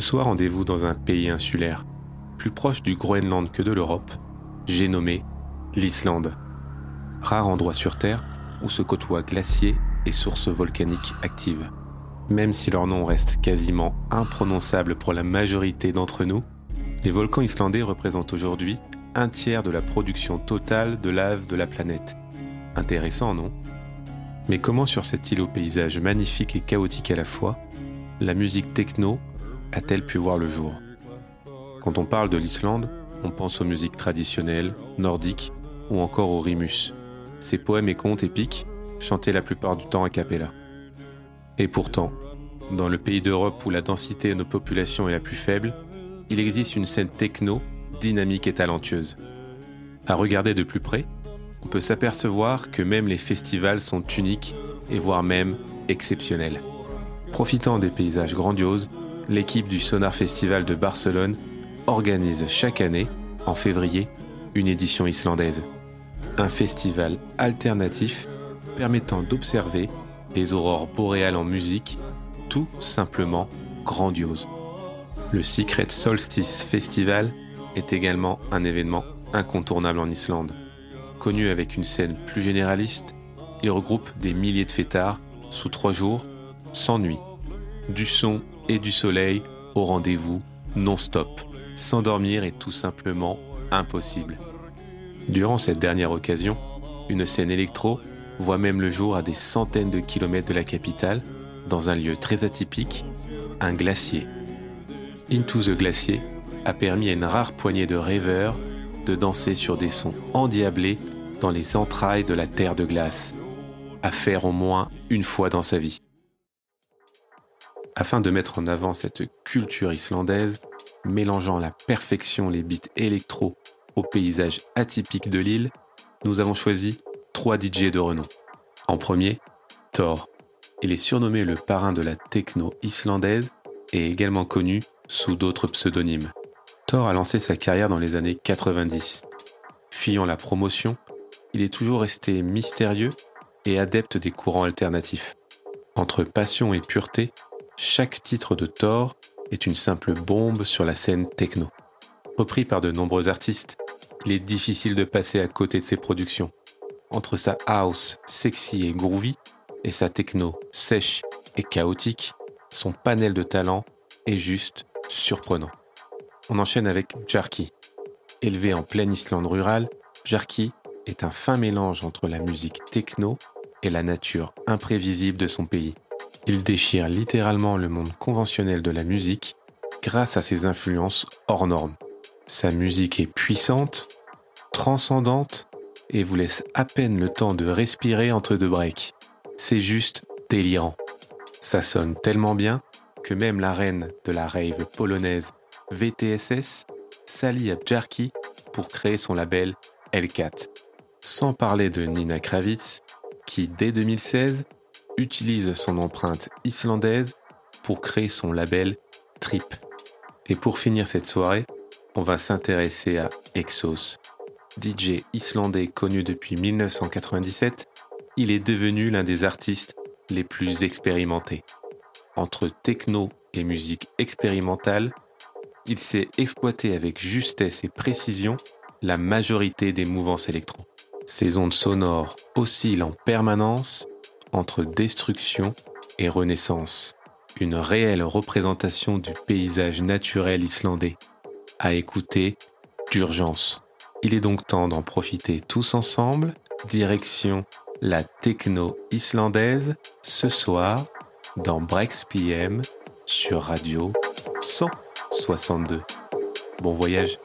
Ce soir, rendez-vous dans un pays insulaire, plus proche du Groenland que de l'Europe, j'ai nommé l'Islande. Rare endroit sur Terre où se côtoient glaciers et sources volcaniques actives. Même si leur nom reste quasiment imprononçable pour la majorité d'entre nous, les volcans islandais représentent aujourd'hui un tiers de la production totale de lave de la planète. Intéressant, non? Mais comment sur cette île au paysage magnifique et chaotique à la fois, la musique techno a-t-elle pu voir le jour Quand on parle de l'Islande, on pense aux musiques traditionnelles, nordiques ou encore aux rimus, ces poèmes et contes épiques chantés la plupart du temps a cappella. Et pourtant, dans le pays d'Europe où la densité de nos populations est la plus faible, il existe une scène techno dynamique et talentueuse. À regarder de plus près, on peut s'apercevoir que même les festivals sont uniques et voire même exceptionnels. Profitant des paysages grandioses, l'équipe du Sonar Festival de Barcelone organise chaque année, en février, une édition islandaise. Un festival alternatif permettant d'observer les aurores boréales en musique, tout simplement grandiose. Le Secret Solstice Festival est également un événement incontournable en Islande. Connu avec une scène plus généraliste, il regroupe des milliers de fêtards sous trois jours, sans nuit. Du son et du soleil au rendez-vous non-stop. S'endormir est tout simplement impossible. Durant cette dernière occasion, une scène électro voit même le jour à des centaines de kilomètres de la capitale, dans un lieu très atypique, un glacier. Into the Glacier a permis à une rare poignée de rêveurs de danser sur des sons endiablés dans les entrailles de la terre de glace, à faire au moins une fois dans sa vie. Afin de mettre en avant cette culture islandaise, mélangeant à la perfection les beats électro au paysage atypique de l'île, nous avons choisi trois DJ de renom. En premier, Thor. Il est surnommé le parrain de la techno islandaise et également connu sous d'autres pseudonymes. Thor a lancé sa carrière dans les années 90. Fuyant la promotion, il est toujours resté mystérieux et adepte des courants alternatifs. Entre passion et pureté, chaque titre de Thor est une simple bombe sur la scène techno. Repris par de nombreux artistes, il est difficile de passer à côté de ses productions. Entre sa house sexy et groovy et sa techno sèche et chaotique, son panel de talent est juste surprenant. On enchaîne avec Jarky. Élevé en pleine Islande rurale, Jarky est un fin mélange entre la musique techno et la nature imprévisible de son pays. Il déchire littéralement le monde conventionnel de la musique grâce à ses influences hors normes. Sa musique est puissante, transcendante et vous laisse à peine le temps de respirer entre deux breaks. C'est juste délirant. Ça sonne tellement bien que même la reine de la rave polonaise VTSS s'allie à Jarky pour créer son label L4. Sans parler de Nina Kravitz, qui dès 2016 utilise son empreinte islandaise pour créer son label Trip. Et pour finir cette soirée, on va s'intéresser à Exos. DJ islandais connu depuis 1997, il est devenu l'un des artistes les plus expérimentés. Entre techno et musique expérimentale, il sait exploiter avec justesse et précision la majorité des mouvances électro. Ses ondes sonores oscillent en permanence entre destruction et renaissance. Une réelle représentation du paysage naturel islandais. À écouter d'urgence. Il est donc temps d'en profiter tous ensemble. Direction la techno islandaise ce soir dans Breaks PM sur Radio 162. Bon voyage.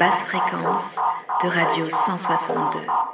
Basse fréquence de Radio 162.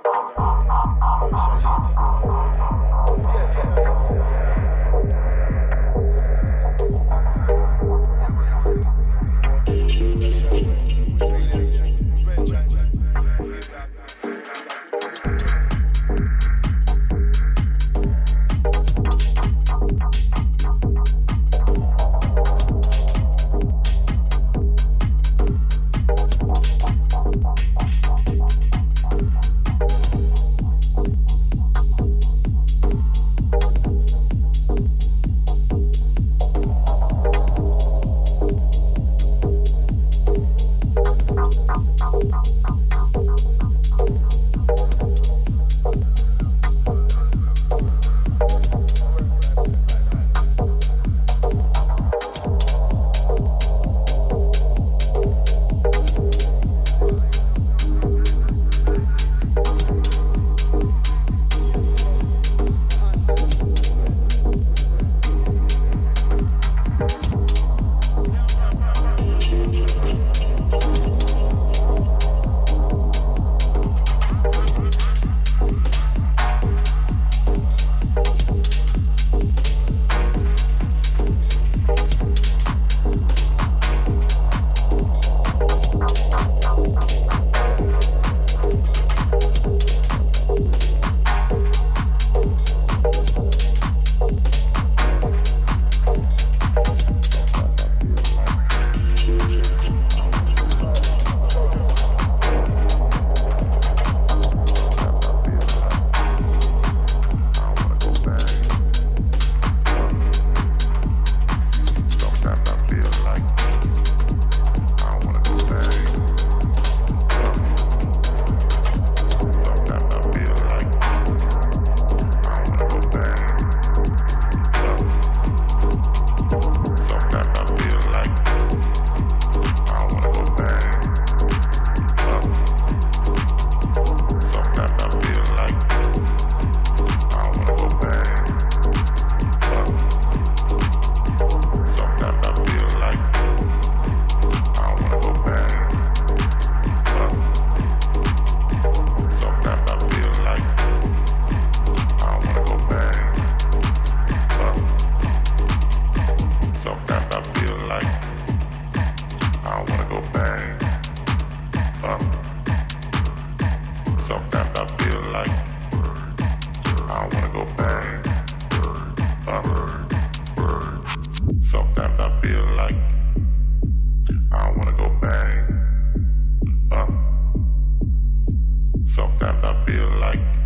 like.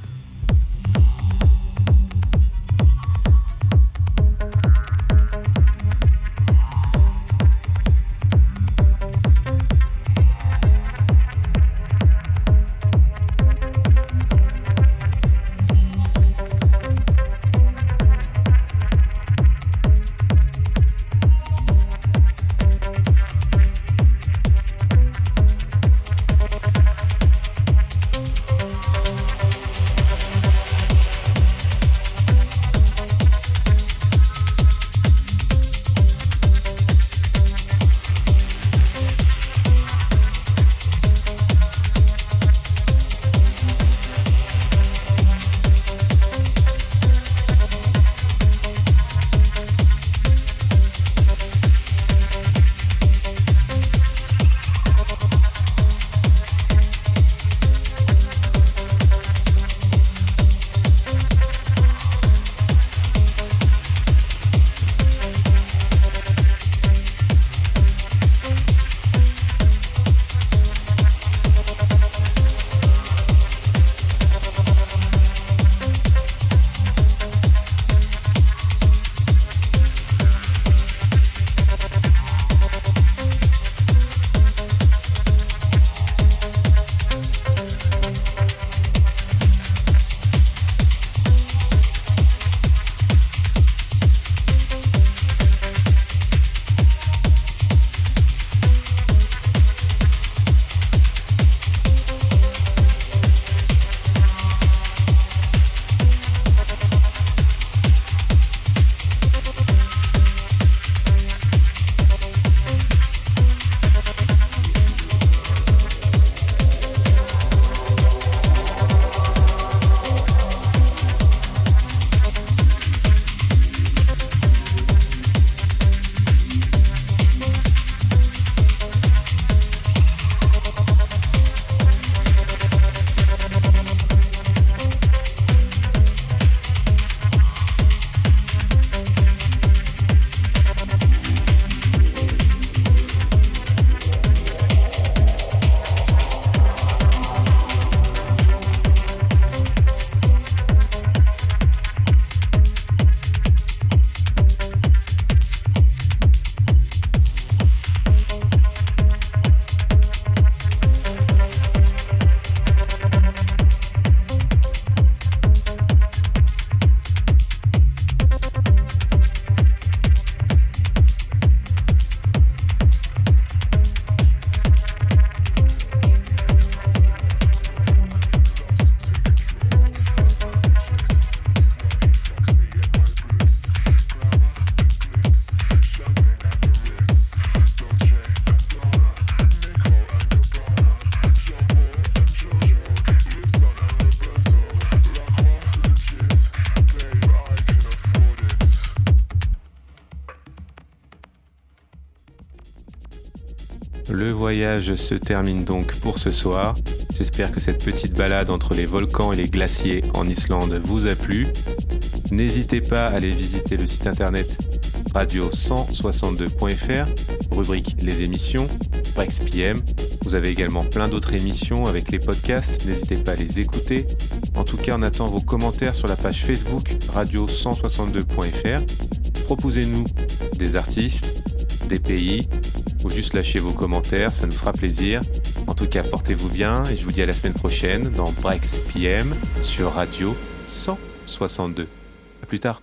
Voyage se termine donc pour ce soir. J'espère que cette petite balade entre les volcans et les glaciers en Islande vous a plu. N'hésitez pas à aller visiter le site internet radio162.fr, rubrique les émissions, Brex PM. Vous avez également plein d'autres émissions avec les podcasts, n'hésitez pas à les écouter. En tout cas, on attend vos commentaires sur la page Facebook radio162.fr. Proposez-nous des artistes, des pays, ou juste lâcher vos commentaires, ça nous fera plaisir. En tout cas, portez-vous bien et je vous dis à la semaine prochaine dans Breaks PM sur Radio 162. A plus tard.